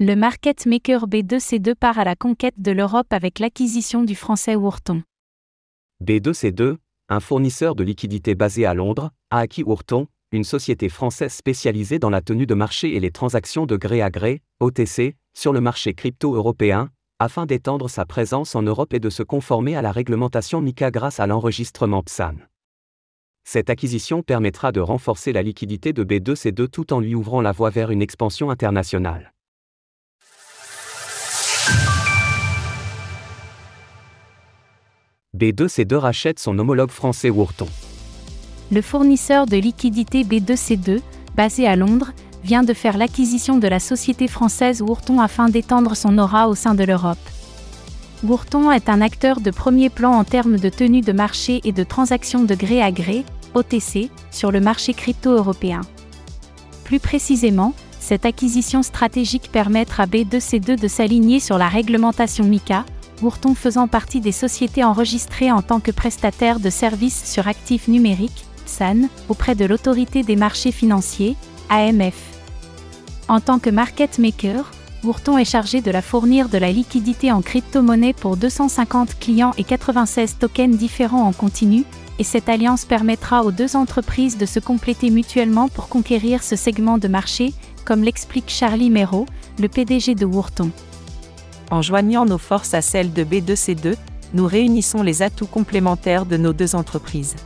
Le market maker B2C2 part à la conquête de l'Europe avec l'acquisition du français Ourton. B2C2, un fournisseur de liquidités basé à Londres, a acquis Ourton, une société française spécialisée dans la tenue de marché et les transactions de gré à gré, OTC, sur le marché crypto européen, afin d'étendre sa présence en Europe et de se conformer à la réglementation MICA grâce à l'enregistrement PSAN. Cette acquisition permettra de renforcer la liquidité de B2C2 tout en lui ouvrant la voie vers une expansion internationale. B2C2 rachète son homologue français Wurton. Le fournisseur de liquidités B2C2, basé à Londres, vient de faire l'acquisition de la société française Wurton afin d'étendre son aura au sein de l'Europe. Wurton est un acteur de premier plan en termes de tenue de marché et de transactions de gré à gré, OTC, sur le marché crypto européen. Plus précisément, cette acquisition stratégique permettra à B2C2 de s'aligner sur la réglementation MICA, Bourton faisant partie des sociétés enregistrées en tant que prestataire de services sur actifs numériques, SAN, auprès de l'autorité des marchés financiers, AMF. En tant que market maker, Bourton est chargé de la fournir de la liquidité en crypto-monnaie pour 250 clients et 96 tokens différents en continu, et cette alliance permettra aux deux entreprises de se compléter mutuellement pour conquérir ce segment de marché, comme l'explique Charlie Mero, le PDG de Bourton. En joignant nos forces à celles de B2C2, nous réunissons les atouts complémentaires de nos deux entreprises.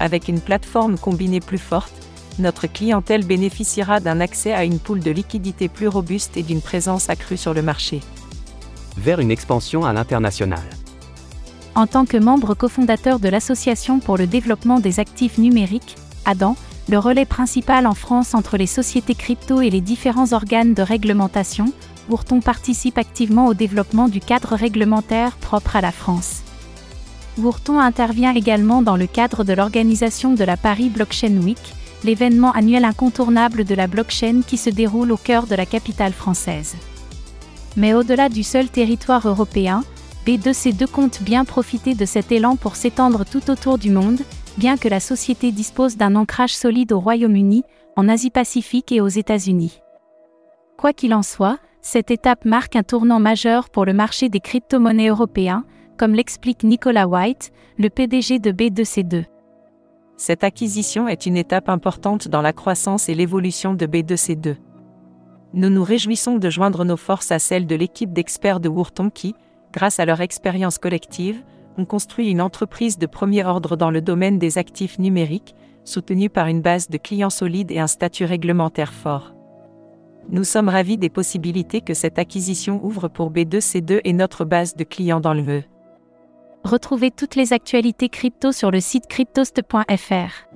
Avec une plateforme combinée plus forte, notre clientèle bénéficiera d'un accès à une poule de liquidités plus robuste et d'une présence accrue sur le marché. Vers une expansion à l'international. En tant que membre cofondateur de l'Association pour le développement des actifs numériques, ADAN, le relais principal en France entre les sociétés crypto et les différents organes de réglementation, Bourton participe activement au développement du cadre réglementaire propre à la France. Bourton intervient également dans le cadre de l'organisation de la Paris Blockchain Week, l'événement annuel incontournable de la blockchain qui se déroule au cœur de la capitale française. Mais au-delà du seul territoire européen, B2C2 compte bien profiter de cet élan pour s'étendre tout autour du monde, bien que la société dispose d'un ancrage solide au Royaume-Uni, en Asie-Pacifique et aux États-Unis. Quoi qu'il en soit, cette étape marque un tournant majeur pour le marché des crypto-monnaies européens, comme l'explique Nicolas White, le PDG de B2C2. Cette acquisition est une étape importante dans la croissance et l'évolution de B2C2. Nous nous réjouissons de joindre nos forces à celles de l'équipe d'experts de Wurton qui, grâce à leur expérience collective, ont construit une entreprise de premier ordre dans le domaine des actifs numériques, soutenue par une base de clients solides et un statut réglementaire fort. Nous sommes ravis des possibilités que cette acquisition ouvre pour B2C2 et notre base de clients dans le VE. Retrouvez toutes les actualités crypto sur le site cryptost.fr.